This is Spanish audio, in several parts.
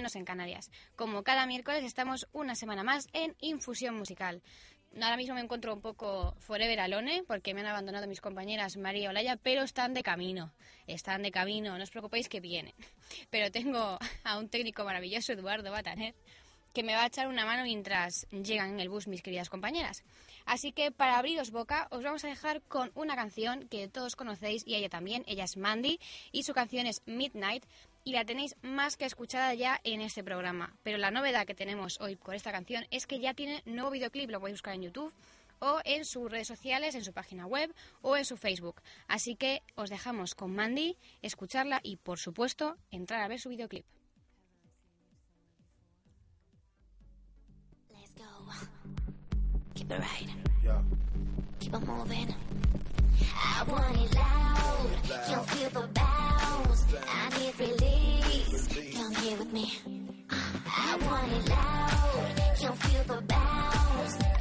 En Canarias. Como cada miércoles estamos una semana más en Infusión Musical. Ahora mismo me encuentro un poco forever alone porque me han abandonado mis compañeras María y Olaya, pero están de camino. Están de camino, no os preocupéis que vienen. Pero tengo a un técnico maravilloso, Eduardo Bataner, que me va a echar una mano mientras llegan en el bus mis queridas compañeras. Así que para abriros boca os vamos a dejar con una canción que todos conocéis y ella también, ella es Mandy y su canción es Midnight y la tenéis más que escuchada ya en este programa. Pero la novedad que tenemos hoy con esta canción es que ya tiene nuevo videoclip, lo podéis buscar en YouTube o en sus redes sociales, en su página web o en su Facebook. Así que os dejamos con Mandy, escucharla y por supuesto entrar a ver su videoclip. keep it right. Yeah. Keep it moving. I want it loud. Can't feel the bounce. I need release. Come here with me. I want it loud. Can't feel the bounce.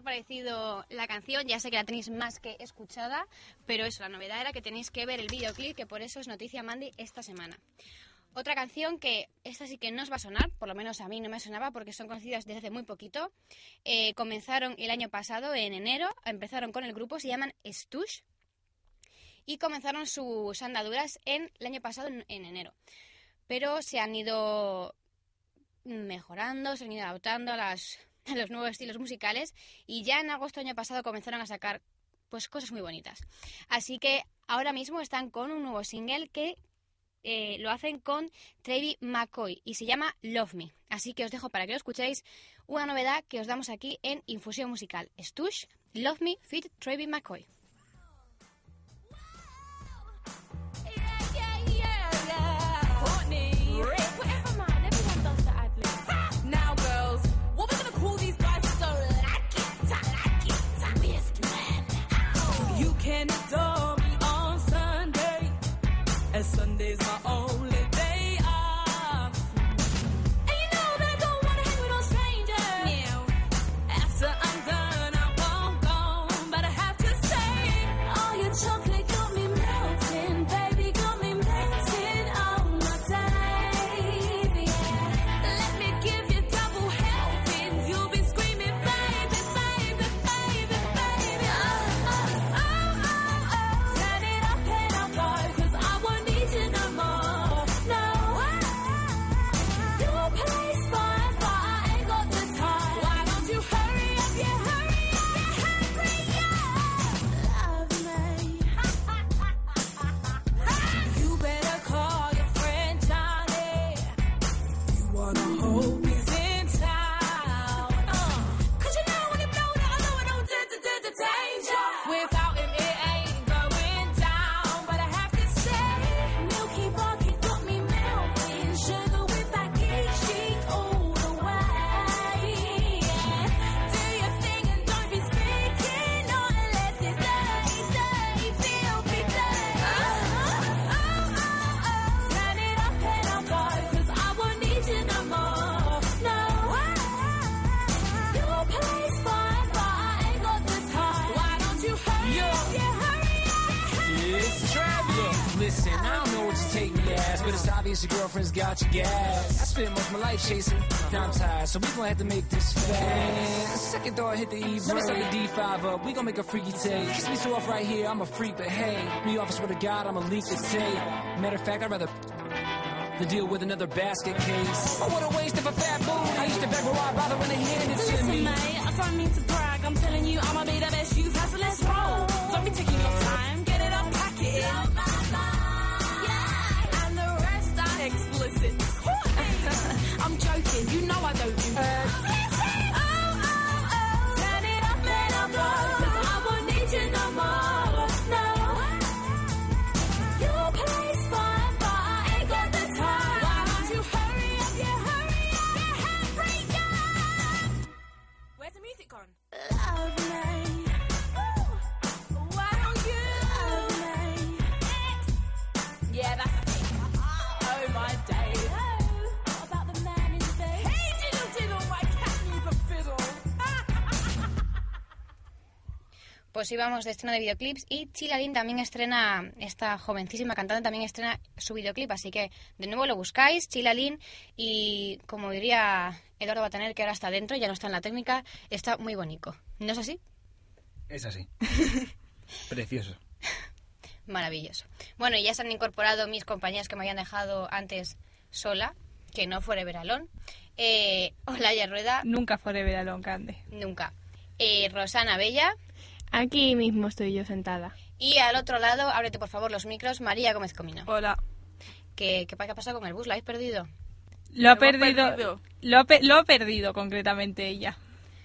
Ha parecido la canción? Ya sé que la tenéis más que escuchada, pero eso, la novedad era que tenéis que ver el videoclip, que por eso es noticia Mandy esta semana. Otra canción que esta sí que no os va a sonar, por lo menos a mí no me sonaba porque son conocidas desde hace muy poquito. Eh, comenzaron el año pasado, en enero, empezaron con el grupo, se llaman Stush y comenzaron sus andaduras en el año pasado, en, en enero. Pero se han ido mejorando, se han ido adaptando a, las, los nuevos estilos musicales y ya en agosto año pasado comenzaron a sacar pues cosas muy bonitas. Así que ahora mismo están con un nuevo single que eh, lo hacen con Trevi McCoy y se llama Love Me. Así que os dejo para que lo escuchéis una novedad que os damos aquí en Infusión Musical. Stush, Love Me, fit Trevi McCoy. But it's your girlfriend's got your gas. I spent most of my life chasing, now I'm tired, so we gonna have to make this fast. Second thought hit the E break. Let me set the D5 up, we gonna make a freaky take. Kiss me so off right here, I'm a freak, but hey, me off, I swear to God, I'm a leak to take. Matter of fact, I'd rather to deal with another basket case. Oh, what a waste of a fat booty. I used to beg, but why bother when they handed it to me? Listen, me? mate, I don't mean to brag. Pues íbamos de estreno de videoclips y Chilalin también estrena, esta jovencísima cantante también estrena su videoclip, así que de nuevo lo buscáis, Chilalin, y como diría Eduardo Bataner, que ahora está dentro, ya no está en la técnica, está muy bonito. ¿No es así? Es así. Precioso. Maravilloso. Bueno, y ya se han incorporado mis compañeras que me habían dejado antes sola, que no fuera Veralón. Eh, Olaya Rueda, Nunca forever alone, Cande. nunca. Eh, Rosana Bella. Aquí mismo estoy yo sentada. Y al otro lado, ábrete por favor los micros, María Gómez Comino. Hola. ¿Qué, qué, qué ha pasado con el bus? ¿Lo habéis perdido? Lo ha perdido. Lo, ha pe- lo ha perdido concretamente ella.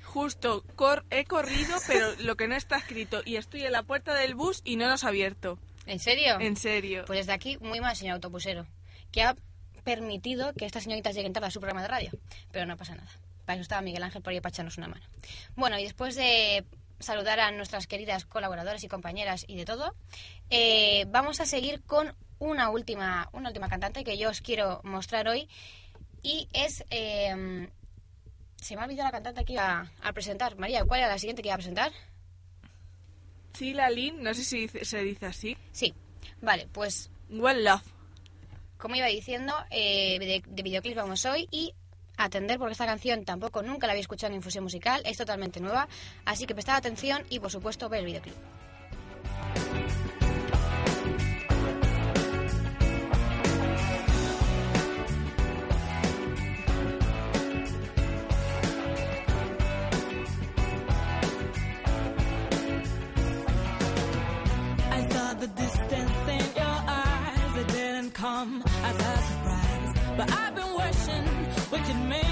Justo, cor- he corrido, pero lo que no está escrito. Y estoy en la puerta del bus y no nos ha abierto. ¿En serio? En serio. Pues desde aquí, muy mal, señor autobusero, que ha permitido que estas señoritas lleguen tarde a su programa de radio. Pero no pasa nada. Para eso estaba Miguel Ángel por ahí para echarnos una mano. Bueno, y después de saludar a nuestras queridas colaboradoras y compañeras y de todo, eh, vamos a seguir con una última, una última cantante que yo os quiero mostrar hoy. Y es... eh, se me ha olvidado la cantante que iba a presentar. María, ¿cuál era la siguiente que iba a presentar? Cila Lin, no sé si se dice así. Sí. Vale, pues Well Love. como iba diciendo, eh, de, de videoclip vamos hoy y atender porque esta canción tampoco nunca la había escuchado en Infusión Musical, es totalmente nueva, así que prestar atención y por supuesto ver el videoclip. Been wishing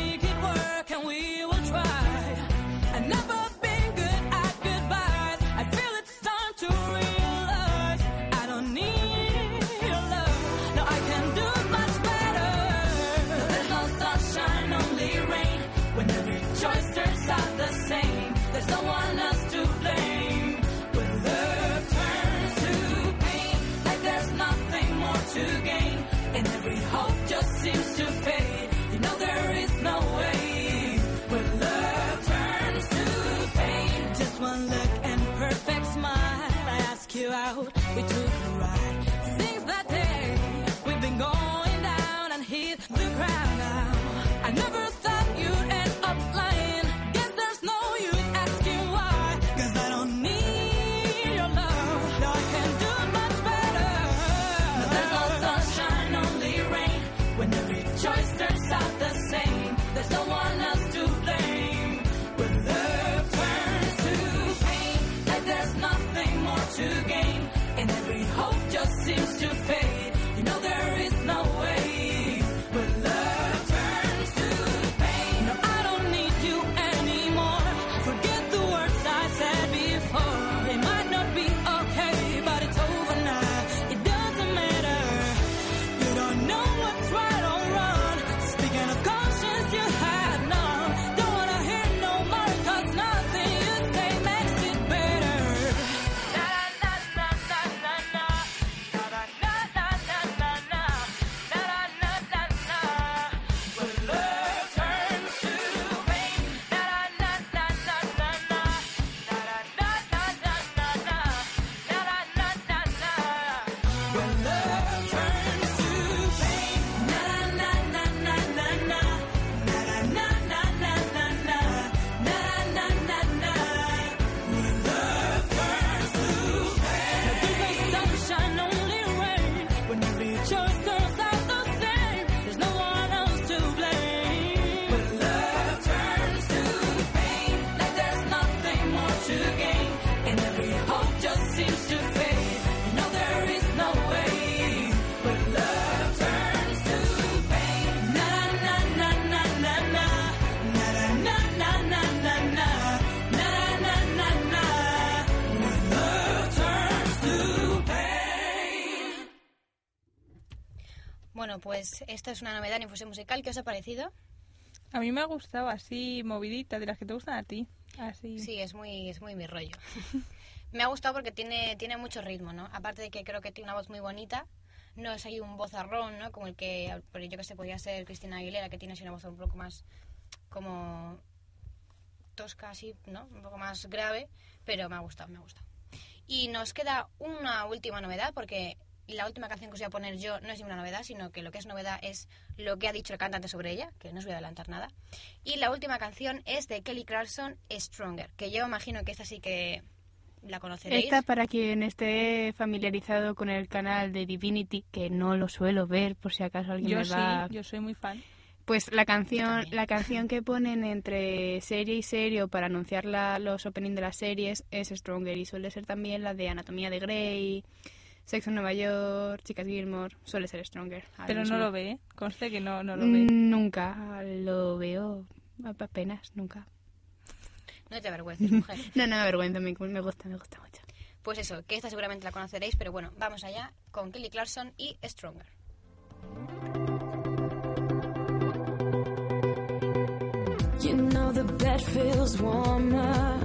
Bueno, pues esta es una novedad en Infusión Musical. ¿Qué os ha parecido? A mí me ha gustado así, movidita, de las que te gustan a ti. Así. Sí, es muy, es muy mi rollo. Me ha gustado porque tiene, tiene mucho ritmo, ¿no? Aparte de que creo que tiene una voz muy bonita. No es ahí un vozarrón, ¿no? Como el que, yo que sé, podría ser Cristina Aguilera, que tiene así una voz un poco más como tosca, así, ¿no? Un poco más grave, pero me ha gustado, me ha gustado. Y nos queda una última novedad, porque la última canción que os voy a poner yo no es ninguna novedad, sino que lo que es novedad es lo que ha dicho el cantante sobre ella, que no os voy a adelantar nada. Y la última canción es de Kelly Clarkson, Stronger, que yo imagino que esta sí que la conoceréis. Esta para quien esté familiarizado con el canal de Divinity, que no lo suelo ver por si acaso alguien Yo me sí, va... yo soy muy fan. Pues la canción, la canción que ponen entre serie y serie o para anunciar la- los openings de las series es Stronger y suele ser también la de Anatomía de Grey, Sexo en Nueva York, Chicas Gilmore, suele ser Stronger. Pero mismo. no lo ve, ¿eh? Conste que no, no lo ve. Mm, Nunca lo veo, apenas, nunca. No te avergüences, mujer. No, no me avergüenza, me, me gusta, me gusta mucho. Pues eso, que esta seguramente la conoceréis, pero bueno, vamos allá con Kelly Clarkson y Stronger. You know the bed feels warmer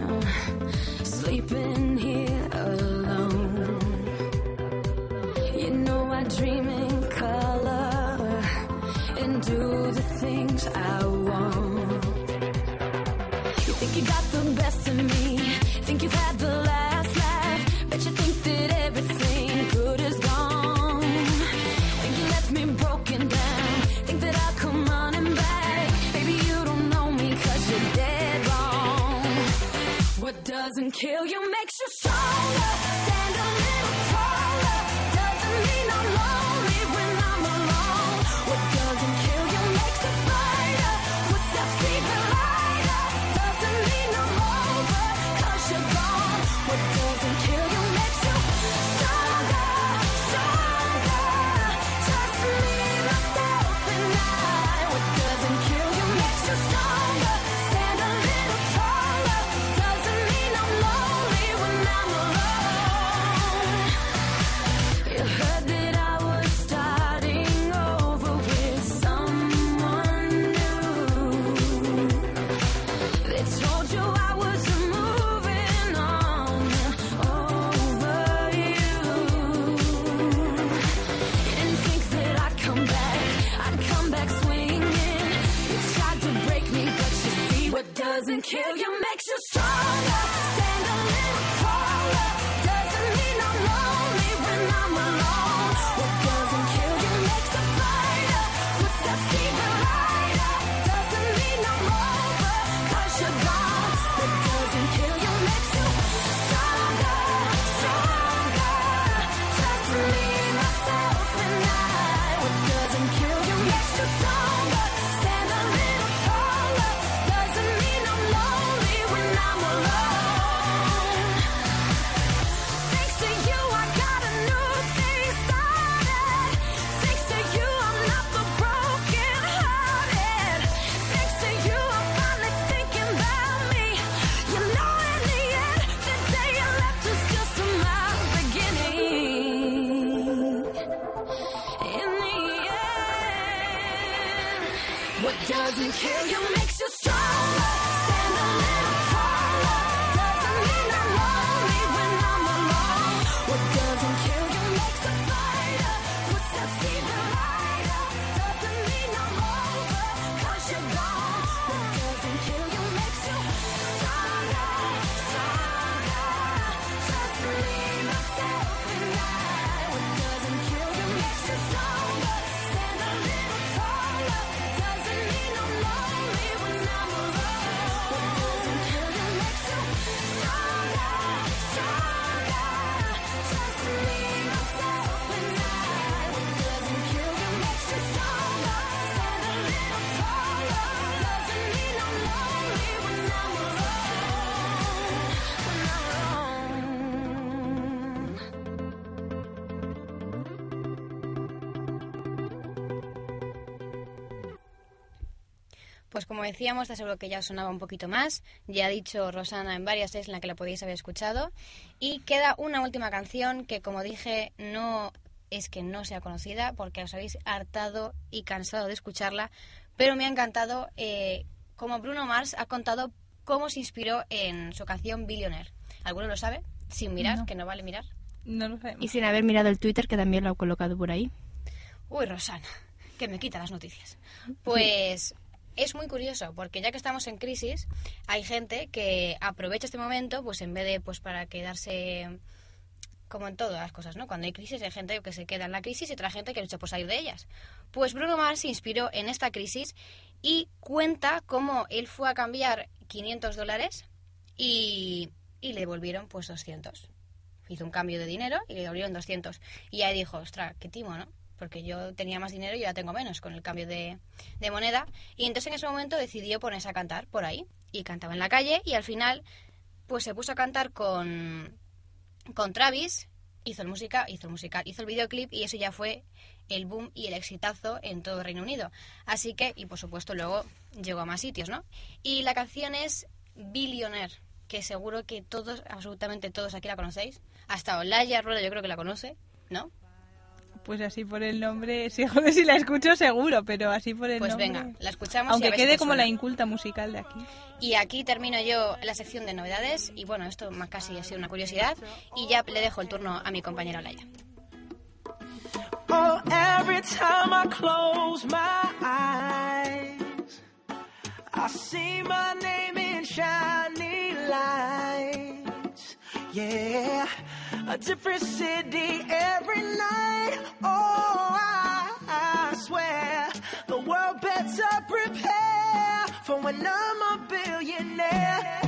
decíamos, te aseguro que ya os sonaba un poquito más. Ya ha dicho Rosana en varias veces en la que la podíais haber escuchado. Y queda una última canción que, como dije, no es que no sea conocida porque os habéis hartado y cansado de escucharla. Pero me ha encantado eh, como Bruno Mars ha contado cómo se inspiró en su canción Billionaire. ¿Alguno lo sabe? Sin mirar, No. que no vale mirar. No lo sabemos. Y sin haber mirado el Twitter, que también lo ha colocado por ahí. Uy, Rosana, que me quita las noticias. Pues es muy curioso, porque ya que estamos en crisis, hay gente que aprovecha este momento, pues en vez de pues para quedarse como en todas las cosas, ¿no? Cuando hay crisis hay gente que se queda en la crisis y otra gente que lucha por salir de ellas. Pues Bruno Mars se inspiró en esta crisis y cuenta cómo él fue a cambiar 500 dólares y, y le devolvieron pues 200. Hizo un cambio de dinero y le devolvieron 200. Y ahí dijo, ostras, qué timo, ¿no? Porque yo tenía más dinero y ahora tengo menos con el cambio de, moneda. Y entonces en ese momento decidió ponerse a cantar por ahí. Y cantaba en la calle y al final pues se puso a cantar con, con Travis, hizo el música, hizo el musical, hizo el videoclip y eso ya fue el boom y el exitazo en todo Reino Unido. Así que, y por supuesto luego llegó a más sitios, ¿no? Y la canción es Billionaire, que seguro que todos, absolutamente todos aquí la conocéis. Hasta Olaya Rueda yo creo que la conoce, ¿no? Pues así por el nombre, sí, joder, si la escucho seguro, pero así por el Pues nombre. venga, la escuchamos y a Aunque ver si quede como suena. la inculta musical de aquí. Y aquí termino yo la sección de novedades y bueno, esto más casi ha sido una curiosidad y ya le dejo el turno a mi compañera Olaya. Oh, every time I close my eyes, I see my name in shiny lights. Yeah, a different city every night. Oh, I, I swear the world better prepare for when I'm a billionaire.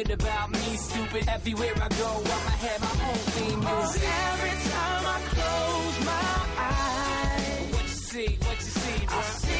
about me, stupid. Everywhere I go, I'ma have my own theme music. Oh, every time I close my eyes, What you see, what you see, bro? I see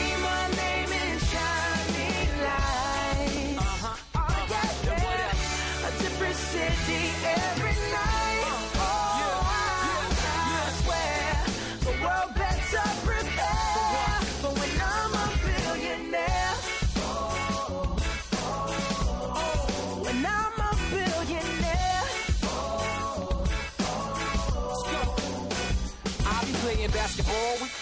all week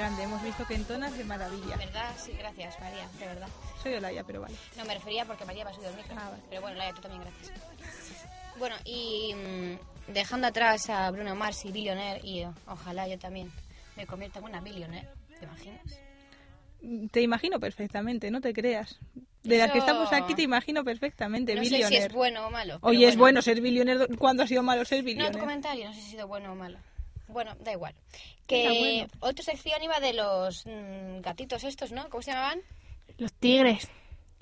Cande, hemos visto que entonas de maravilla. ¿Verdad? Sí, gracias, María, de verdad. Soy Olaya, pero vale. No, me refería porque María me ha subido el micro. Ah, vale. Pero bueno, Laia, tú también, gracias. Bueno, y mm, dejando atrás a Bruno Mars y Billionaire, y oh, ojalá yo también me convierta en una Billionaire, ¿te imaginas? Te imagino perfectamente, no te creas. De las que estamos aquí te imagino perfectamente, No sé si billionaire. es bueno o malo. Oye, es bueno ser billionaire. ¿Cuándo ha sido malo ser No, tu billionaire? comentario, no sé si ha sido bueno o malo. Bueno, da igual. Que bueno. otra sección iba de los mm, gatitos estos, ¿no? ¿Cómo se llamaban? Los tigres.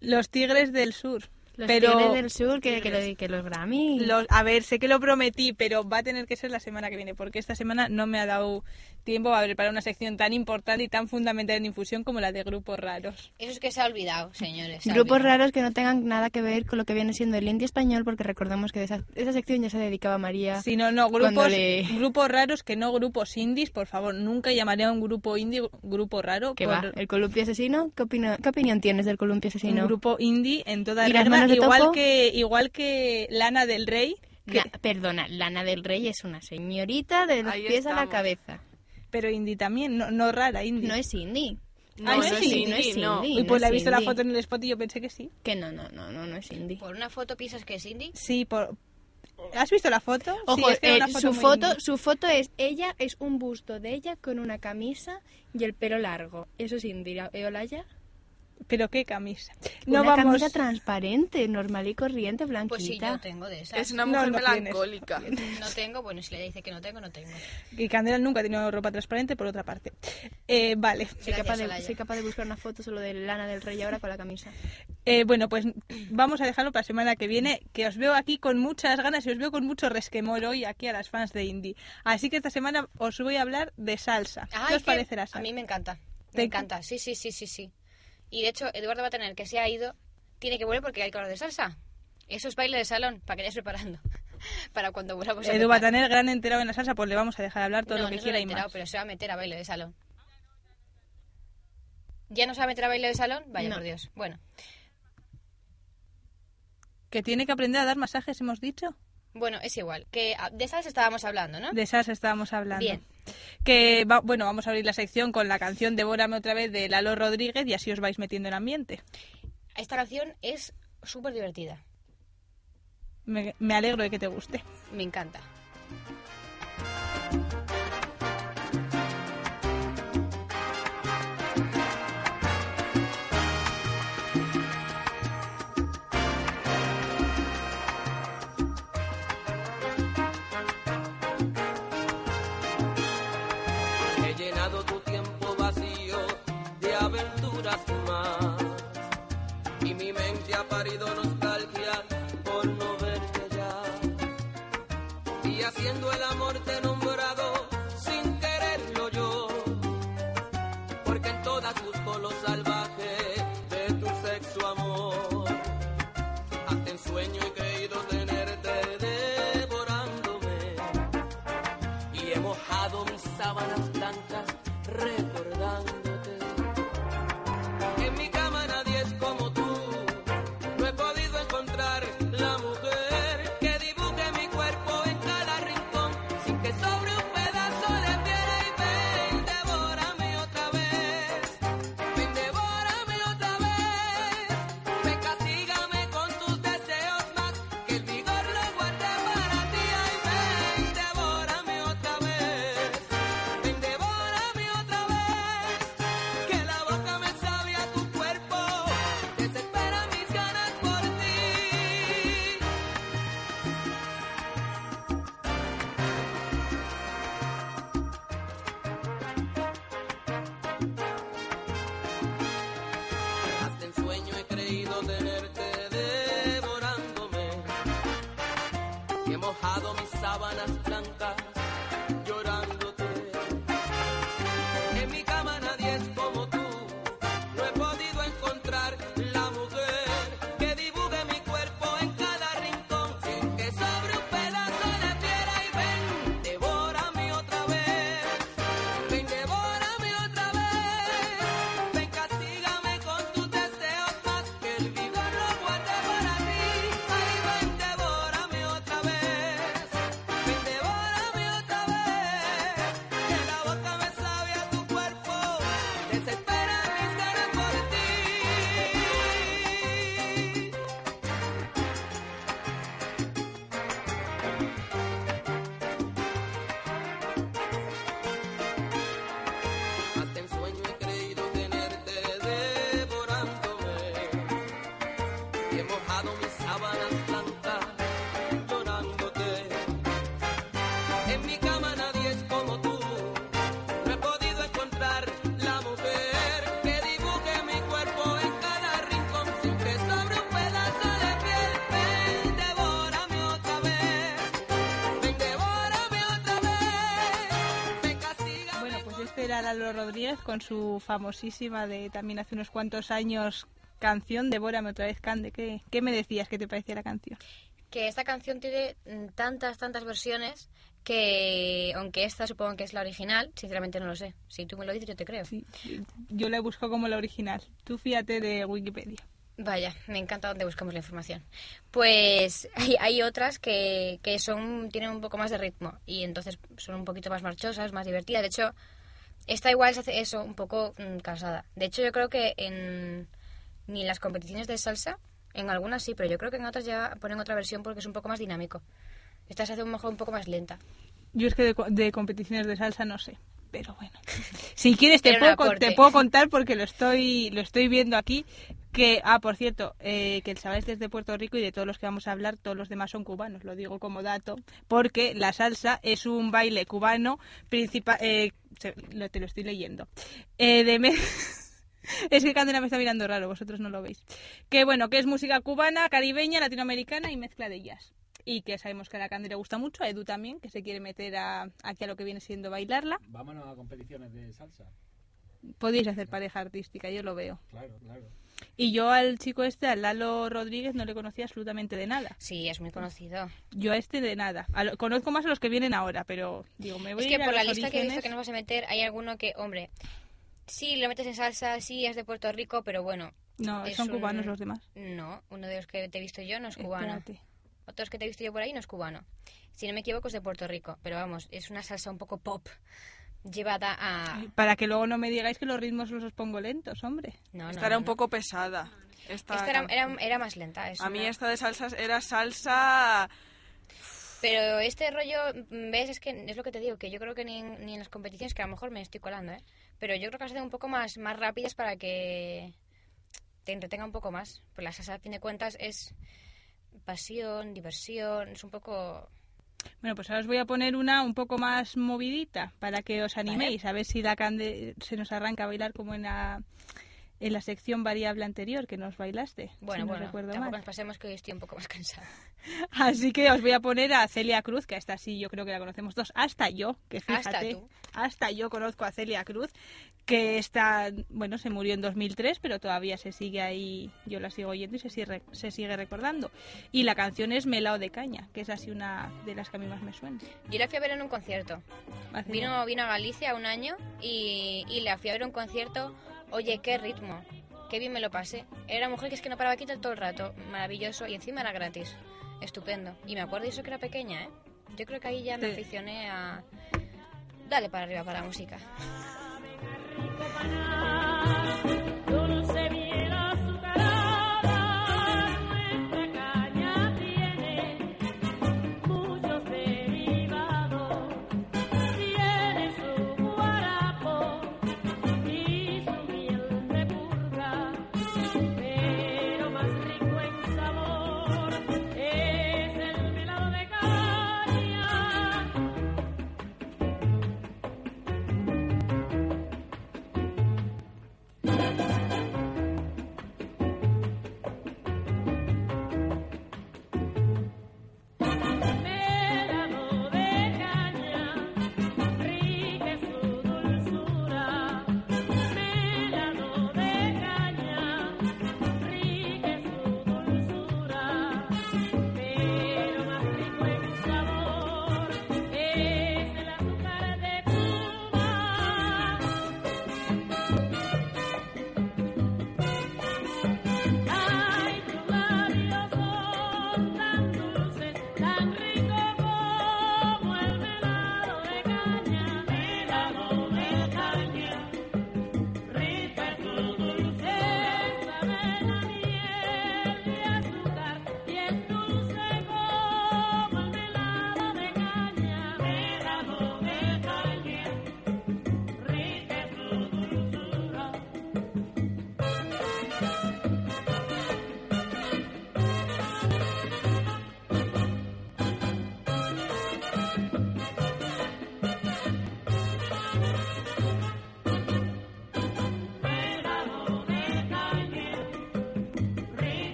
Los tigres del sur. Los pero del sur, que, que, lo- que los Grammy. los- a ver, sé que lo prometí, pero va a tener que ser la semana que viene, porque esta semana no me ha dado tiempo a preparar una sección tan importante y tan fundamental en infusión como la de grupos raros. Eso es que se ha olvidado, señores. se Grupos olvidado. raros que no tengan nada que ver con lo que viene siendo el indie español, porque recordemos que de esa, esa sección ya se dedicaba María. Si no, no, grupos, le- grupos raros que no grupos indies, por favor, nunca llamaré a un grupo indie grupo raro. ¿Qué por va? ¿El columpio asesino? ¿Qué, opino- ¿Qué opinión tienes del columpio asesino? Un grupo indie en toda ¿Y las regla, manos de igual topo? que igual que Lana del Rey, que- perdona, Lana del Rey es una señorita de los Ahí pies a la cabeza. pero indie también, no, no rara indie. No es indie. No, Ah, no es indie, no es no. indie. y pues la he visto la foto en el spot y yo pensé que sí. Que no, no, no, no, no es indie. ¿Por una foto piensas que es indie? Sí, por... ¿Has visto la foto? Sí, Ojo, es que eh, una foto su foto, indie. su foto es ella, es un busto de ella con una camisa y el pelo largo. Eso es indie, ¿eh, Olaya? Pero qué camisa. No una vamos... camisa transparente, normal y corriente, blanquita. Pues sí, yo tengo de esas. Es una No, mujer tienes. melancólica. No tengo, bueno, si le dice que no tengo, no tengo. Y Candela nunca ha tenido ropa transparente, por otra parte. Eh, vale. Soy capaz, de, Olaya. soy capaz de buscar una foto solo de Lana del Rey ahora con la camisa. Eh, bueno, pues vamos a dejarlo para la semana que viene, que os veo aquí con muchas ganas y os veo con mucho resquemor hoy aquí a las fans de indie. Así que esta semana os voy a hablar de salsa. Ay, ¿Qué os que parece la salsa? A mí me encanta. Me ¿Te- encanta, sí, sí, sí, sí, sí. Y de hecho, Eduardo va a tener que se ha ido, tiene que volver porque hay que hablar de salsa. Eso es baile de salón, para que vayas preparando. para cuando volvamos a Edu. Batanel, gran enterado en la salsa, pues le vamos a dejar hablar todo no, lo que no quiera y enterado, más. pero se va a meter a baile de salón. ¿Ya no se va a meter a baile de salón? Vaya No. por Dios. Bueno. Que tiene que aprender a dar masajes, hemos dicho. Bueno, es igual. Que ah, de salsa estábamos hablando, ¿no? De esas estábamos hablando. Bien. Que va- bueno, vamos a abrir la sección con la canción Devórame otra vez de Lalo Rodríguez y así os vais metiendo en ambiente. Esta canción es súper divertida. Me, me alegro de que te guste. Me encanta. Atma. Era Lalo Rodríguez con su famosísima de también hace unos cuantos años canción Devórame otra vez, Cande. ¿Qué, qué me decías que te parecía la canción? Que esta canción tiene tantas, tantas versiones que, aunque esta supongo que es la original, sinceramente no lo sé. Si tú me lo dices, yo te creo. Yo la busco como la original. Tú fíjate de Wikipedia. Vaya, me encanta donde buscamos la información. Pues hay, hay otras que, que son tienen un poco más de ritmo y entonces son un poquito más marchosas, más divertidas. De hecho, esta igual se hace eso, un poco mm, cansada. De hecho, yo creo que en ni en las competiciones de salsa, en algunas sí, pero yo creo que en otras ya ponen otra versión porque es un poco más dinámico. Esta se hace lo mejor un poco más lenta. Yo es que de, de competiciones de salsa no sé. Pero bueno. Si quieres te un puedo, te puedo contar porque lo estoy, lo estoy viendo aquí. Que, ah, por cierto, eh, que el chaval es desde Puerto Rico y de todos los que vamos a hablar, todos los demás son cubanos, lo digo como dato, porque la salsa es un baile cubano principal, eh, lo- te lo estoy leyendo, eh, de es que Candela me está mirando raro, vosotros no lo veis, que bueno, que es música cubana, caribeña, latinoamericana y mezcla de jazz. Y que sabemos que a la Candy le gusta mucho, a Edu también, que se quiere meter a, aquí a lo que viene siendo bailarla. Vámonos a competiciones de salsa. Podéis hacer pareja artística, yo lo veo. Claro, claro. Y yo al chico este, al Lalo Rodríguez, no le conocía absolutamente de nada. Sí, es muy conocido. Yo a este de nada. A lo- conozco más a los que vienen ahora, pero digo, me voy Es a que a por la lista que he visto orígenes. que nos vas a meter, hay alguno que, hombre, sí, lo metes en salsa, sí, es de Puerto Rico, pero bueno, No, son un- cubanos los demás. No, uno de los que te he visto yo no es cubano. Espérate. Otros que te he visto yo por ahí no es cubano. Si no me equivoco es de Puerto Rico, pero vamos, es una salsa un poco pop llevada a... Para que luego no me digáis que los ritmos los os pongo lentos, hombre. No, no, Esta era no, un poco pesada. Esta, Esta era, can- era, era más lenta. es A mí una- esta de salsas era salsa... Pero este rollo, ¿ves? Es que es lo que te digo, que yo creo que ni en, ni en las competiciones, que a lo mejor me estoy colando, ¿eh? Pero yo creo que las hacen un poco más, más rápidas para que te entretenga un poco más. Pues la salsa, a fin de cuentas, es pasión, diversión, es un poco... Bueno, pues ahora os voy a poner una un poco más movidita para que os animéis, a ver si la cande se nos arranca a bailar como en la, en la sección variable anterior que nos bailaste. Bueno, si no bueno, recuerdo tampoco mal. nos pasemos que hoy estoy un poco más cansada. Así que os voy a poner a Celia Cruz, que esta sí yo creo que la conocemos todos, hasta yo, que fíjate, Hasta tú. hasta yo conozco a Celia Cruz, que está, bueno, se murió en 2003, pero todavía se sigue ahí, yo la sigo oyendo y se sigue, se sigue recordando. Y la canción es Melao de Caña, que es así una de las que a mí más me suena. Yo la fui a ver en un concierto. Vino, vino a Galicia un año y, y la fui a ver en un concierto. Oye, qué ritmo, qué bien me lo pasé. Era una mujer que es que no paraba quieta todo el rato, maravilloso y encima era gratis. Estupendo. Y me acuerdo y eso que era pequeña, ¿eh? Yo creo que ahí ya me Sí. aficioné a... Dale para arriba para la música. Bye.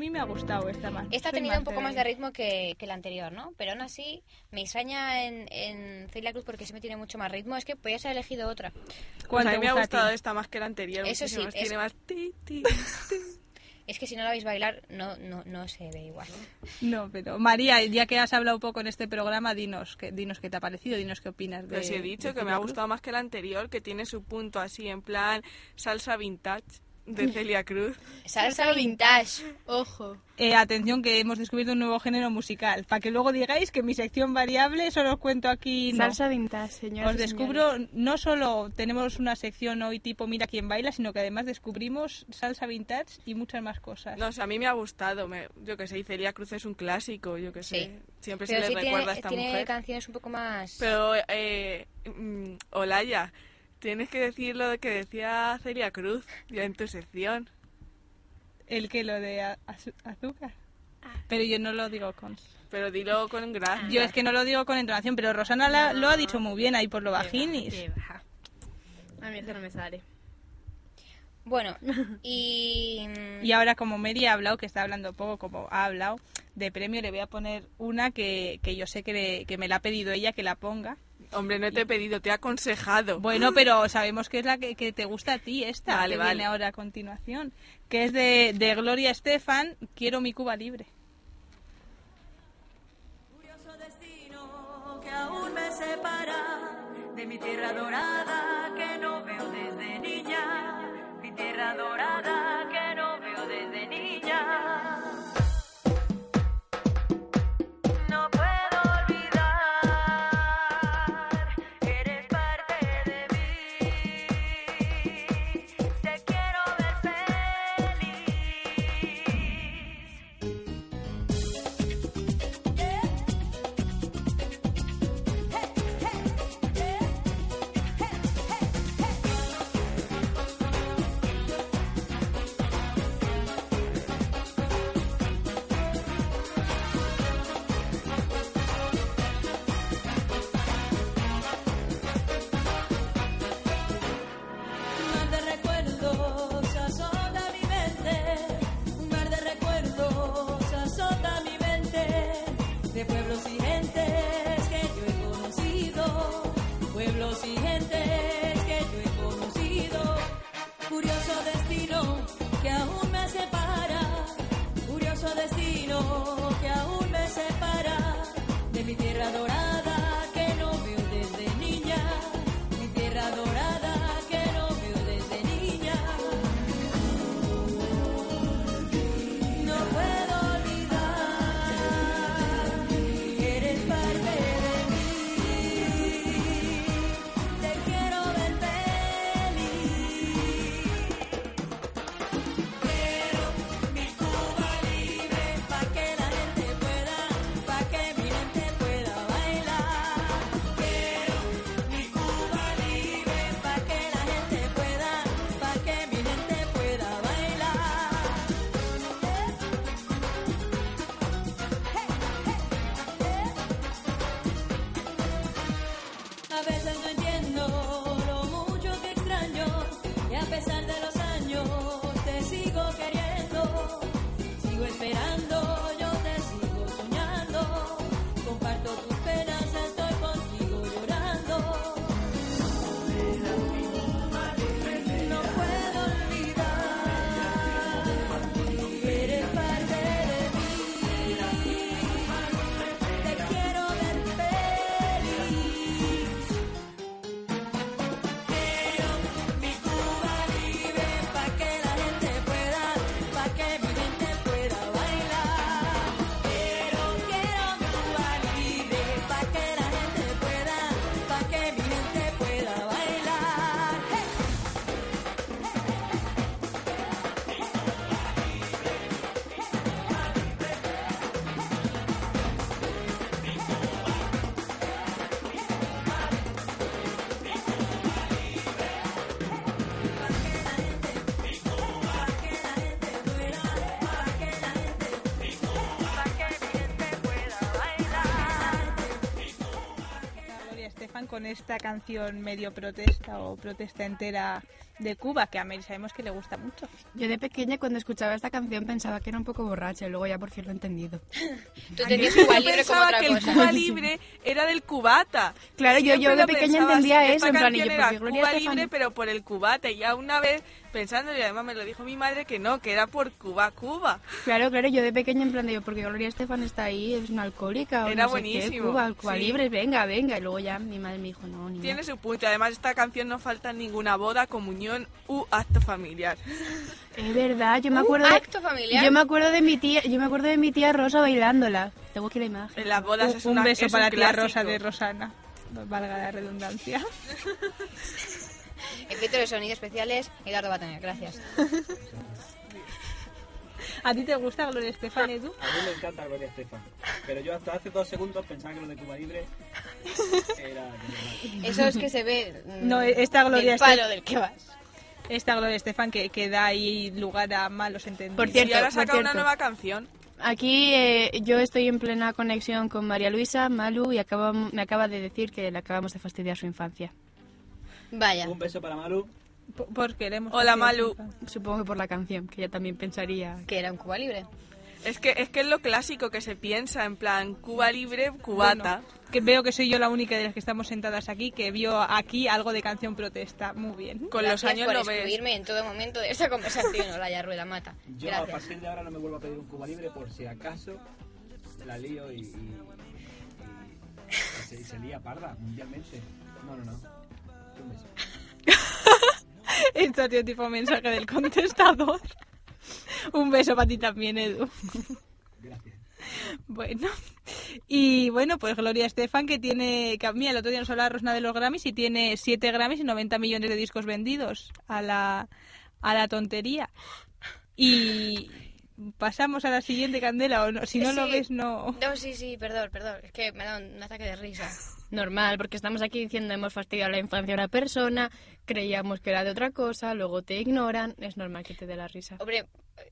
Mí me ha gustado esta más. esta ha tenido un poco de- más de ritmo que, que la anterior, ¿no? Pero aún así me extraña en, en Celia Cruz porque sí me tiene mucho más ritmo. Es que podías haber elegido otra. Pues ¿Cuál a mí me ha a gustado esta más que la anterior. Eso sí, más. es- Tiene más... ti, ti, ti. Es que si no la veis bailar, no, no, no se ve igual. No, pero María, ya que has hablado un poco en este programa, dinos, que, dinos qué te ha parecido, dinos qué opinas de Pero si he dicho de que me ha gustado más que la anterior, que tiene su punto así, en plan salsa vintage de Celia Cruz. Salsa vintage. Ojo. Eh, atención que hemos descubierto un nuevo género musical, para que luego digáis que mi sección variable solo os cuento aquí... no. Salsa vintage, señores. Os descubro, no solo tenemos una sección hoy tipo Mira quién baila, sino que además descubrimos salsa vintage y muchas más cosas. No, o sea, a mí me ha gustado. me- yo que sé, y Celia Cruz es un clásico, yo que sé. Sí. Siempre Pero se sí le tiene, recuerda a esta tiene mujer. canciones un poco más... Pero, eh, mm, Olaya, tienes que decir lo que decía Celia Cruz ya en tu sección. ¿El que lo de a- azu- azúcar? Ah. Pero yo no lo digo con... Pero dilo con gracia. Yo es que no lo digo con entonación, pero Rosana la- lo ha dicho muy bien ahí por lo bajinis. Qué. A mí eso no me sale. Bueno, y... Y ahora como Mary ha hablado, que está hablando poco, como ha hablado de premio, le voy a poner una que, que yo sé que, le- que me la ha pedido ella que la ponga. Hombre, no te he pedido, te he aconsejado. Bueno, pero sabemos que es la que, que te gusta a ti, esta, Vale, que vale. viene ahora a continuación, que es de, de Gloria Estefan, Quiero mi Cuba libre. Curioso destino que aún me separa de mi tierra dorada que no veo desde niña. Mi tierra dorada que no veo desde niña. Esta canción medio protesta o protesta entera de Cuba, que a Mary sabemos que le gusta mucho. Yo de pequeña cuando escuchaba esta canción pensaba que era un poco borracha y luego ya por fin lo he entendido. Tú tenías Cuba libre como otra que el Cuba libre era del cubata. Claro, yo- yo de pequeña pensaba entendía eso, en plan, y yo, Cuba libre, pero por el cubata. Y ya una vez pensando, y además me lo dijo mi madre que no, que era por Cuba, Cuba. Claro, claro, yo de pequeña en plan de, porque Gloria Estefan está ahí, es una alcohólica o Era no sé qué, buenísimo, Cuba, Cuba sí. libre, venga, venga. Y luego ya mi madre me dijo, no, niña. Tiene su punto. Además, esta canción no falta en ninguna boda, comunión u acto familiar. Es verdad, yo me acuerdo de, acto familiar. yo me acuerdo de mi tía, yo me acuerdo de mi tía Rosa bailándola. Tengo aquí la imagen. En las bodas Un- es un una- beso es para un tía. Rosa de Rosana, valga la redundancia. Efectos de sonido especiales, Eduardo Bataña, gracias. ¿A ti te gusta Gloria Estefan, Edu? A mí me encanta Gloria Estefan. Pero yo hasta hace dos segundos pensaba que lo de Cuba Libre era... Eso es que se ve mm, No, esta Gloria del palo Estefan- del que vas. Esta Gloria Estefan que, que da ahí lugar a malos entendidos. Por cierto, y ahora saca una nueva canción. Aquí eh, yo estoy en plena conexión con María Luisa, Malu, y acabam- me acaba de decir que le acabamos de fastidiar su infancia. Vaya. Un beso para Maru. P- Porque le hemos Hola, Malu. Supongo que por la canción, que ella también pensaría... Que era un Cuba Libre. Es que, es que es lo clásico que se piensa, en plan, Cuba libre, cubata. Bueno, que veo que soy yo la única de las que estamos sentadas aquí que vio aquí algo de canción protesta. Muy bien. Con Gracias los años por lo ves. excluirme en todo momento de esta conversación, Olaya Rueda Mata. Yo a Gracias. partir de ahora no me vuelvo a pedir un Cuba Libre por si acaso la lío y, y, y- y se, y se lía parda mundialmente. No, no, no. Un beso. Esto tío tipo mensaje del contestador. Un beso para ti también, Edu. Gracias. Bueno, y bueno, pues Gloria Estefan, que tiene, que a mí el otro día nos hablaba Rosna de los Grammys y tiene 7 Grammys y 90 millones de discos vendidos a la, a la tontería. Y pasamos a la siguiente candela, o no, si no lo ves, no. No, sí, sí, perdón, perdón. Es que me da un ataque de risa. Normal, porque estamos aquí diciendo hemos fastidiado la infancia a una persona, creíamos que era de otra cosa, luego te ignoran, es normal que te dé la risa. Hombre,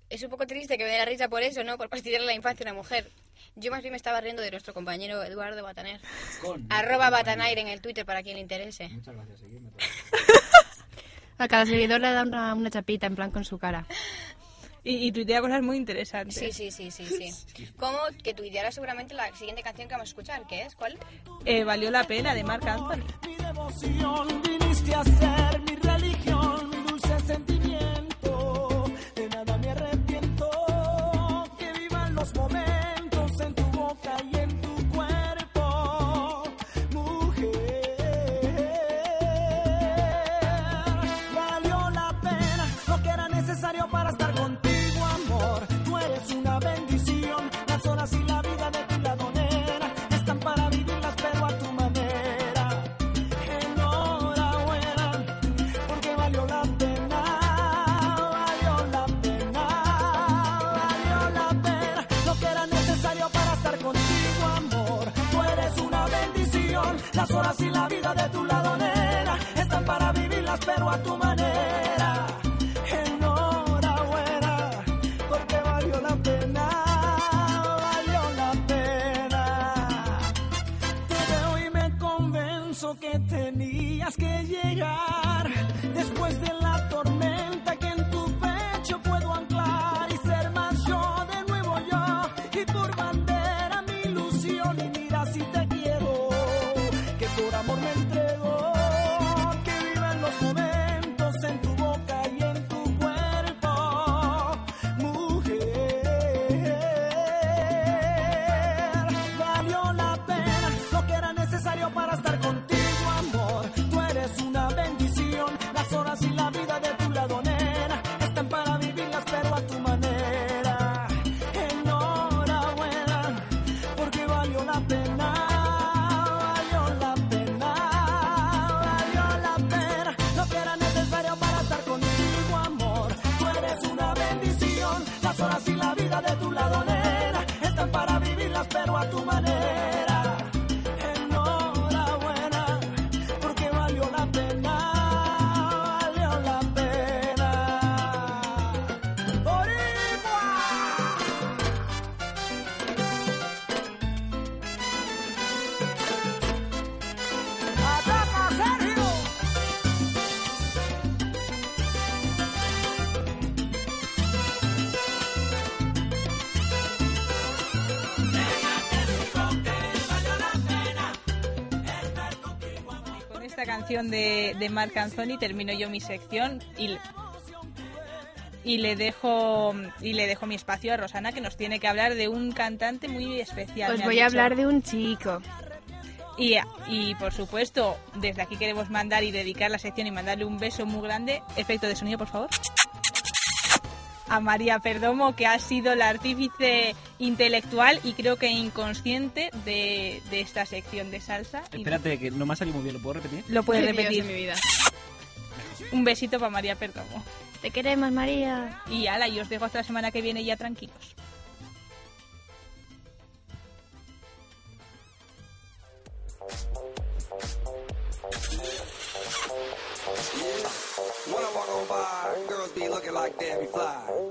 es un poco triste que me dé la risa por eso, ¿no? Por fastidiar la infancia a una mujer. Yo más bien me estaba riendo de nuestro compañero Eduardo Bataner. Con. Arroba Batanair en el Twitter para quien le interese. Muchas gracias, seguidme. A cada seguidor le da una, una chapita en plan con su cara. Y, y tuitea cosas muy interesantes. Sí, sí, sí, sí, sí. Como que tuiteará seguramente la siguiente canción que vamos a escuchar, ¿qué es? ¿Cuál? Eh, valió la pena, de Marc Anthony. devoción viniste a ser pero a tu manera canción de, de Marc Anthony termino yo mi sección y, le- y le dejo y le dejo mi espacio a Rosana que nos tiene que hablar de un cantante muy especial. Os ha voy a hablar de un chico. Y, y por supuesto, desde aquí queremos mandar y dedicar la sección y mandarle un beso muy grande. Efecto de sonido, por favor. A María Perdomo, que ha sido la artífice intelectual y creo que inconsciente de, de esta sección de salsa. Espérate, que no me ha salido muy bien, ¿lo puedo repetir? Lo puedes repetir. mi vida. Un besito para María Perdomo. Te queremos, María. Y ala, y os dejo hasta la semana que viene ya tranquilos. When I walk on by, girls be looking like Debbie Fly.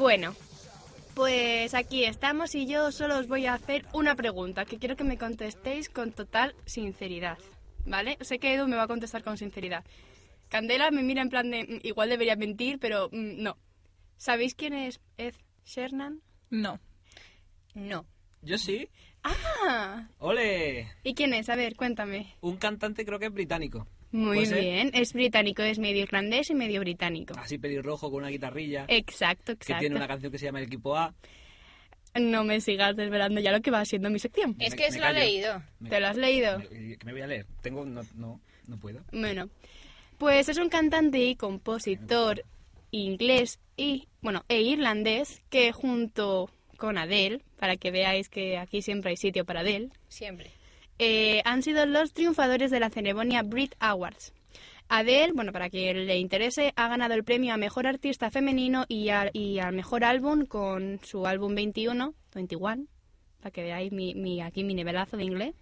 Bueno, pues aquí estamos y yo solo os voy a hacer una pregunta que quiero que me contestéis con total sinceridad, ¿vale? Sé que Edu me va a contestar con sinceridad. Candela me mira en plan de, "Mm, igual debería mentir, pero mm, no. ¿Sabéis quién es Ed Shernan? No. No. Yo sí. Ah, ¡Ole! ¿y quién es? A ver, cuéntame. Un cantante creo que es británico. Muy ¿Puede ser? bien, es británico, es medio irlandés y medio británico. Así pelirrojo con una guitarrilla. Exacto, Que tiene exacto. una canción que se llama El Equipo A. No me sigas desvelando ya lo que va siendo mi sección. Es Me- que me se lo ha callo. leído. ¿Te lo has leído? Me- Que me voy a leer. Tengo... No, no, no puedo. Bueno, pues es un cantante y compositor inglés y, bueno, e irlandés que junto con Adele, para que veáis que aquí siempre hay sitio para Adele, Siempre. Eh, han sido los triunfadores de la ceremonia Brit Awards. Adele, bueno, para quien le interese, ha ganado el premio a Mejor Artista Femenino y, a- y al Mejor Álbum con su álbum 21, 21, para que veáis mi, mi- aquí mi nivelazo de inglés.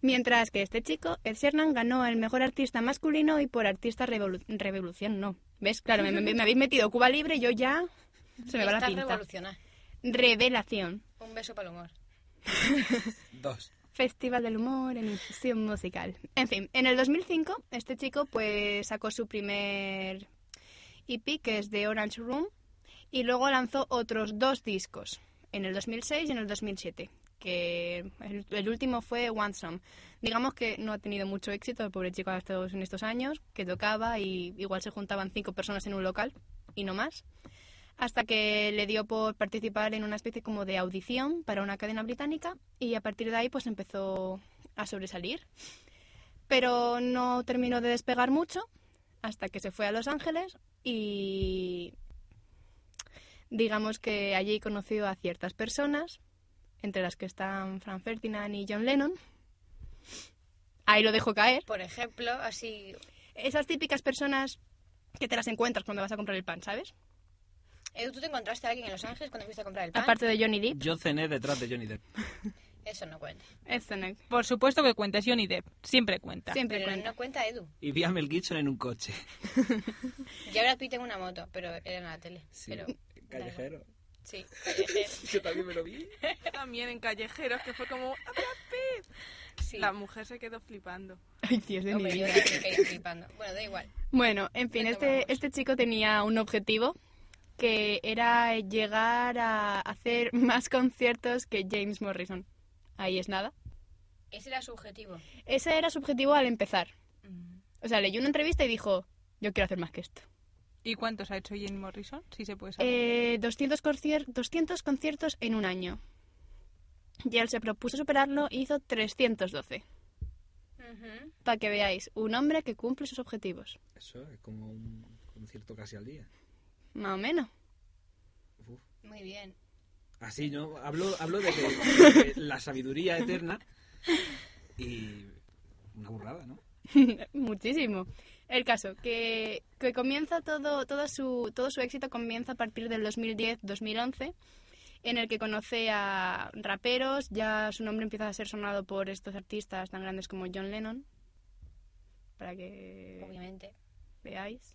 Mientras que este chico, Ed Sheeran, ganó el Mejor Artista Masculino y por Artista Revolu- Revolución, no. ¿Ves? Claro, me, me- me habéis metido Cuba Libre y yo ya se me va la pinta. Revelación. Un beso para el humor. Dos. Festival del Humor en Infusión Musical. En fin, en el 2005 este chico pues sacó su primer EP que es de Orange Room y luego lanzó otros dos discos en el 2006 y en el 2007 que el, último fue One Song. Digamos que no ha tenido mucho éxito el pobre chico en estos años, que tocaba y igual se juntaban cinco personas en un local y no más hasta que le dio por participar en una especie como de audición para una cadena británica y a partir de ahí pues empezó a sobresalir. Pero no terminó de despegar mucho hasta que se fue a Los Ángeles y digamos que allí conoció a ciertas personas, entre las que están Frank Ferdinand y John Lennon. Ahí lo dejo caer. Por ejemplo, así... Esas típicas personas que te las encuentras cuando vas a comprar el pan, ¿sabes? Edu, ¿tú te encontraste a alguien en Los Ángeles cuando fuiste a comprar el pan? Aparte de Johnny Depp. Yo cené detrás de Johnny Depp. Eso no cuenta. Este no. Por supuesto que cuenta, es Johnny Depp. Siempre cuenta. Siempre Pero cuenta. no cuenta Edu. Y vi a Mel Gibson en un coche. Y ahora Pitt en una moto, pero era en la tele. Sí. Pero, Callejero. sí, callejero. Yo también me lo vi. También en Callejeros, que fue como... "¡Ah, Brad Pitt!". Sí. La mujer se quedó flipando. Ay, Dios de mi Hombre, yo vida. caí flipando. Bueno, da igual. Bueno, en fin, este, este chico tenía un objetivo que era llegar a hacer más conciertos que James Morrison. Ahí es nada. Ese era su objetivo. Ese era su objetivo al empezar. Mm. O sea, leyó una entrevista y dijo, yo quiero hacer más que esto. ¿Y cuántos ha hecho Jane Morrison? Si se puede saber. Eh, 200, concier- 200 conciertos en un año. Y él se propuso superarlo y hizo 312. Ujú. Para que veáis, un hombre que cumple sus objetivos. Eso es como un concierto casi al día. Más o menos. Muy bien. Así, ¿no? Hablo, hablo de, que, de la sabiduría eterna y una burrada, ¿no? Muchísimo. El caso, que, que comienza todo, todo, su, todo su éxito comienza a partir del 2010-2011, en el que conoce a raperos, ya su nombre empieza a ser sonado por estos artistas tan grandes como John Lennon, para que Obviamente. veáis.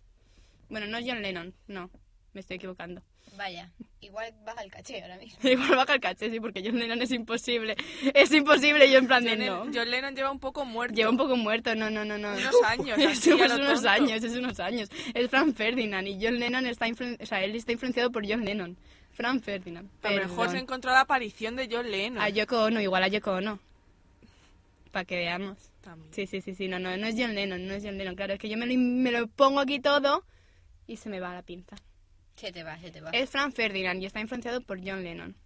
Bueno, no John Lennon, no, me estoy equivocando. Vaya, igual baja el caché ahora mismo. Igual baja el caché, sí, porque John Lennon es imposible. Es imposible, yo en plan de John, no. John Lennon lleva un poco muerto. Lleva un poco muerto, no, no, no, no. Unos años, Es, unos tonto. años, es unos años. Es Frank Ferdinand y John Lennon está, influ- o sea, él está influenciado por John Lennon. Frank Ferdinand. A lo mejor se encontró la aparición de John Lennon. A Yoko Ono, igual a Yoko Ono. Para que veamos. También. Sí, sí, sí, sí, no, no, no es John Lennon, no es John Lennon. Claro, es que yo me lo, me lo pongo aquí todo y se me va la pinza. Es Frank Ferdinand y está influenciado por John Lennon.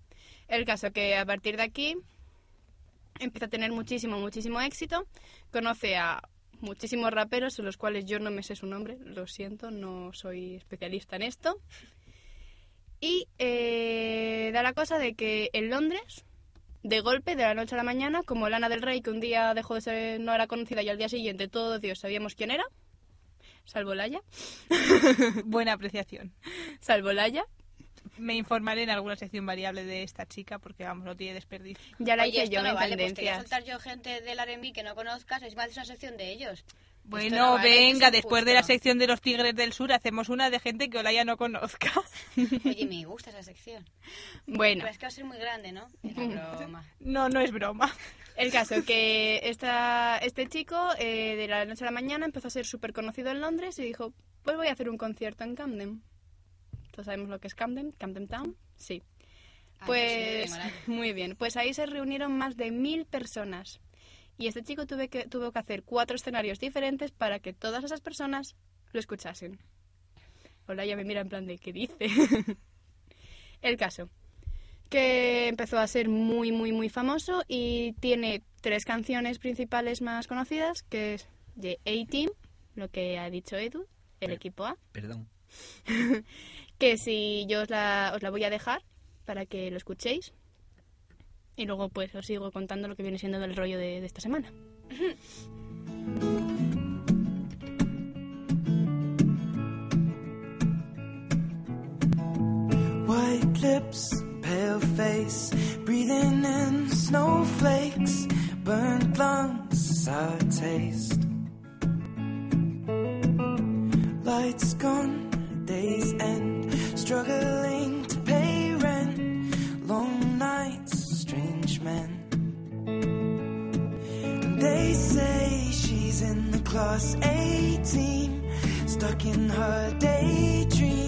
El caso que a partir de aquí empieza a tener muchísimo, muchísimo éxito. Conoce a muchísimos raperos, los cuales yo no me sé su nombre, lo siento, no soy especialista en esto. Y eh, da la cosa de que en Londres, de golpe, de la noche a la mañana, como Lana del Rey, que un día dejó de ser, no era conocida y al día siguiente todos Dios sabíamos quién era, salvo Laia. Buena apreciación. Salvo Laia. Me informaré en alguna sección variable de esta chica porque, vamos, no tiene desperdicio. Ya la hice yo no en vale, pues te voy a soltar yo gente del R&B que no conozcas, es más de una sección de ellos. Bueno, no vale, esto venga, es después de la sección de los Tigres del Sur hacemos una de gente que Olaya no conozca. Oye, me gusta esa sección. Bueno. Pero es que va a ser muy grande, ¿no? Era broma. No, no es broma. El caso que esta, este chico eh, de la noche a la mañana empezó a ser súper conocido en Londres y dijo, pues voy a hacer un concierto en Camden. Todos sabemos lo que es Camden, Camden Town, sí. Ah, Pues pues sí, muy bien, pues ahí se reunieron más de mil personas y este chico tuve que, tuvo que hacer cuatro escenarios diferentes para que todas esas personas lo escuchasen. Hola, ya me mira en plan de ¿qué dice? El caso, que empezó a ser muy, muy, muy famoso y tiene tres canciones principales más conocidas, que es The A-Team, lo que ha dicho Edu, el equipo A, Perdón. que si yo os la, os la voy a dejar para que lo escuchéis y luego pues os sigo contando lo que viene siendo del rollo de, de esta semana. White lips, pale face, breathing in snowflakes, burnt lungs, sour taste. Lights gone, days end, struggling to pay rent, long nights, strange men. They say she's in the class A team, stuck in her daydream.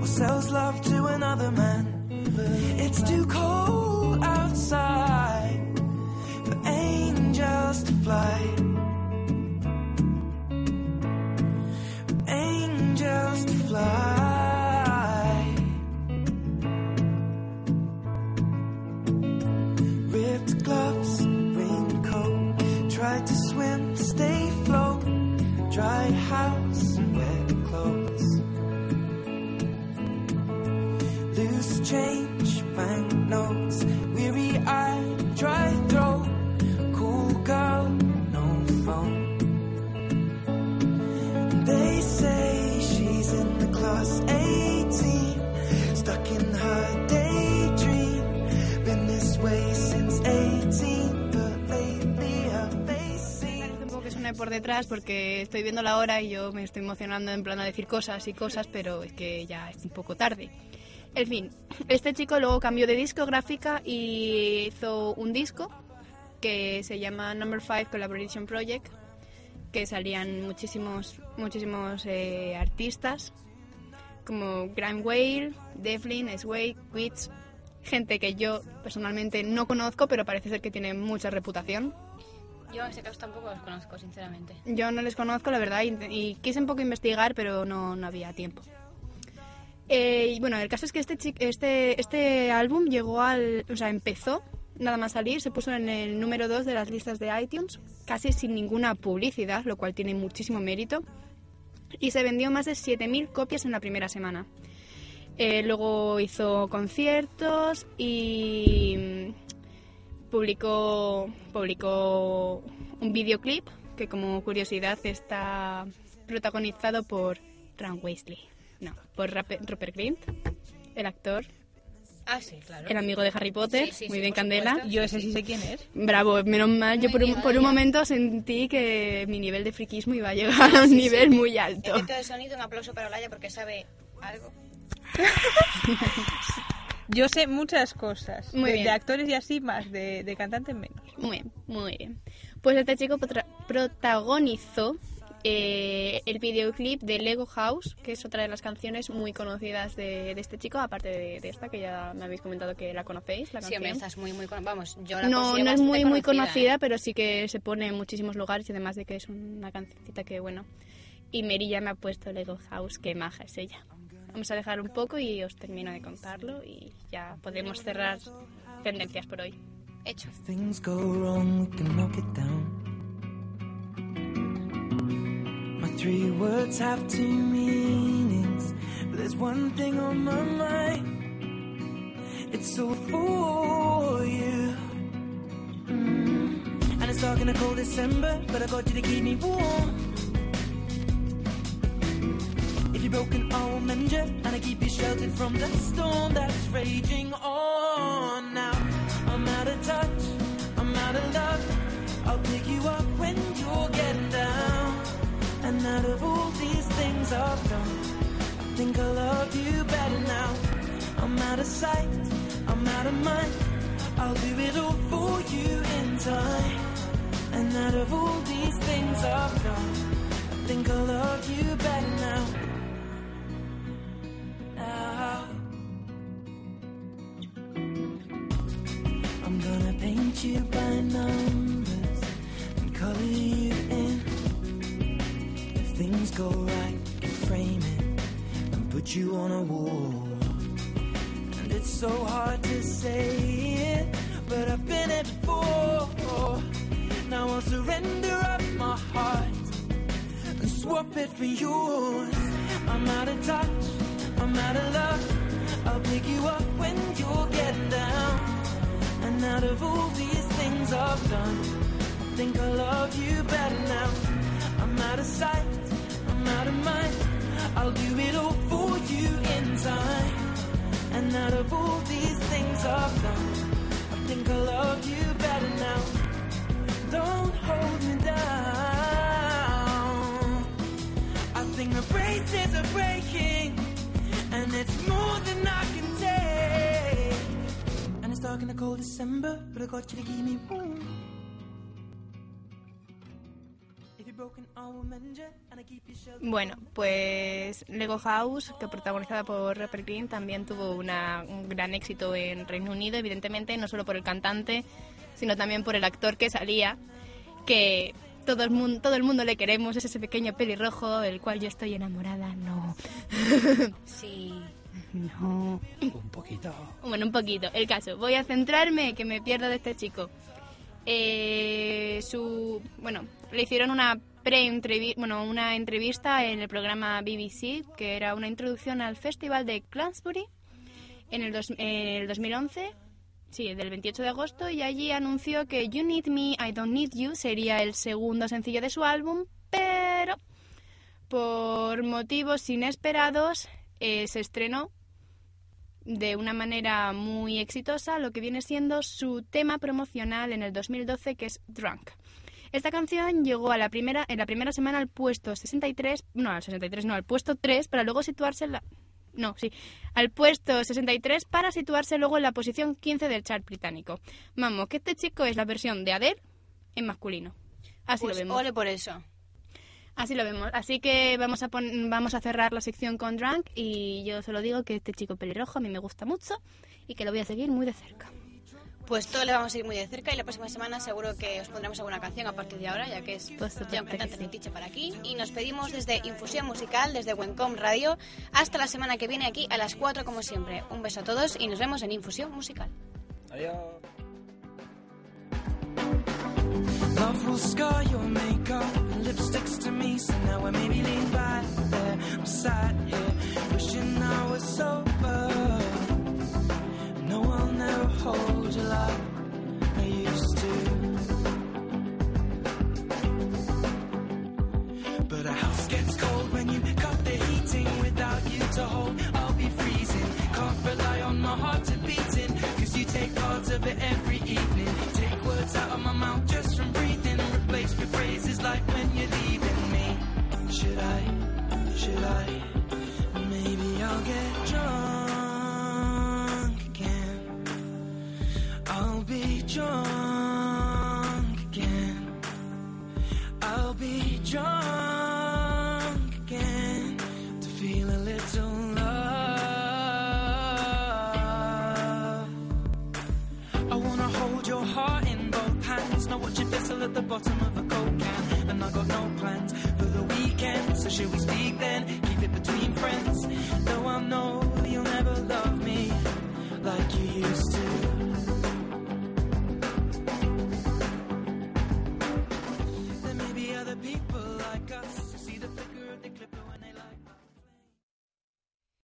or sells love to another man. It's too cold outside for angels to fly. For angels to fly. Ripped gloves, raincoat, tried to swim, stay float, dry house, wet clothes. Loose change, banknotes, weary eye, dry throat, cool girl, no phone. They say she's in the class 18, stuck in her daydream. Been this way since 18, but lately her face seems. Un poco que suene por detrás porque estoy viendo la hora y yo me estoy emocionando en plan a decir cosas y cosas, pero es que ya es un poco tarde. En fin, este chico luego cambió de discográfica y hizo un disco que se llama Number 5 Collaboration Project, que salían muchísimos, muchísimos eh, artistas como Graham Whale, Devlin, Sway, Witch, gente que yo personalmente no conozco, pero parece ser que tiene mucha reputación. Yo en ese caso tampoco los conozco, sinceramente. Yo no les conozco, la verdad, y, y quise un poco investigar, pero no, no había tiempo. Eh, bueno, el caso es que este, este, este álbum llegó al... O sea, empezó nada más salir, se puso en el número 2 de las listas de iTunes, casi sin ninguna publicidad, lo cual tiene muchísimo mérito. Y se vendió más de 7.000 copias en la primera semana. Eh, luego hizo conciertos y mm, publicó, publicó un videoclip que como curiosidad está protagonizado por Ron Weasley. No, por Rape- Rupert Grint, el actor, Ah, sí, claro. el amigo de Harry Potter, Sí, sí, muy sí, bien Candela. supuesto. Yo ese sí sé quién es. Bravo, menos mal. Yo por un, por momento sentí que mi nivel de friquismo iba a llegar a un Sí, nivel sí. muy alto. Efecto de sonido, un aplauso para Olaya porque sabe algo. Yo sé muchas cosas. Muy de, bien. de actores y así más, de, de cantantes menos. Muy bien, muy bien. Pues este chico protagonizó eh, el videoclip de Lego House, que es otra de las canciones muy conocidas de, de este chico, aparte de, de esta que ya me habéis comentado que la conocéis, la Sí, canción. hombre, estás muy, muy... con- Vamos, yo la no, no es muy muy conocida, conocida, ¿eh? pero sí que se pone en muchísimos lugares y además de que es una cancioncita que bueno. Y Mary ya me ha puesto Lego House, que maja es ella. Vamos a dejar un poco y os termino de contarlo y ya podemos cerrar tendencias por hoy. Hecho. Three words have two meanings, but there's one thing on my mind. It's all for you. Mm. And it's dark in a cold December, but I got you to keep me warm. If you're broken, I will mend you, and I keep you sheltered from the storm that's raging on. Now I'm out of touch, I'm out of love. I'll pick out of all these things I've done, I think I love you better now. I'm out of sight, I'm out of mind. I'll do it all for you in time. And out of all these things I've done, I think I love you better now. Now. I'm gonna paint you by numbers go right, can frame it and put you on a wall. And it's so hard to say it, but I've been it before. Now I'll surrender up my heart and swap it for yours. I'm out of touch, I'm out of love. I'll pick you up when you're getting down. And out of all these things I've done, I think I love you better now. I'm out of sight, out of mind. I'll do it all for you in time. And out of all these things I've done, I think I love you better now. Don't hold me down. I think the braces are breaking, and it's more than I can take. And it's dark in the cold December, but I got you to keep me warm. Bueno, pues Lego House, que protagonizada por Rupert Green, también tuvo una- un gran éxito en Reino Unido, evidentemente, no solo por el cantante, sino también por el actor que salía, que todo el mundo, todo el mundo le queremos, es ese pequeño pelirrojo del cual yo estoy enamorada, no. Sí. No. Un poquito. Bueno, un poquito. El caso, voy a centrarme, que me pierdo de este chico. Eh, su, bueno, le hicieron una pre bueno, una entrevista en el programa BBC, que era una introducción al Festival de Glastonbury en el, dos- en el 2011, sí, del 28 de agosto, y allí anunció que You Need Me, I Don't Need You sería el segundo sencillo de su álbum, pero por motivos inesperados eh, se estrenó de una manera muy exitosa lo que viene siendo su tema promocional en el 2012 que es Drunk. Esta canción llegó a la primera en la primera semana al puesto 63, no al 63, no al puesto 3 para luego situarse en la no, sí, al puesto 63 para situarse luego en la posición 15 del chart británico. Vamos, que este chico es la versión de Adele en masculino. Así Pues lo vemos. ole por eso. Así lo vemos. Así que vamos a, pon- vamos a cerrar la sección con Drunk y yo solo digo que este chico pelirrojo a mí me gusta mucho y que lo voy a seguir muy de cerca. Pues todo le vamos a ir muy de cerca y la próxima semana seguro que os pondremos alguna canción a partir de ahora, ya que es Pues ya un cantante fetiche para aquí. Y nos pedimos desde Infusión Musical, desde Wencom Radio, hasta la semana que viene aquí a las 4 como siempre. Un beso a todos y nos vemos en Infusión Musical. Adiós. Love will scar your makeup and lipsticks to me. So now I maybe lean back there. I'm sat here wishing I was sober. No, I'll never hold you like I used to. But a house gets cold when you cut the heating without you to hold. I'll be freezing. Can't rely on my heart to beating. Cause you take parts of it every evening. Take words out of my mouth just from breathing. Replace with phrases like when you're leaving me. Should I? Should I? Maybe I'll get drunk drunk again. I'll be drunk again to feel a little love. I wanna hold your heart in both hands, not watch it vessel at the bottom of a coke can. And I got no plans for the weekend, so should we speak then? Keep it between friends.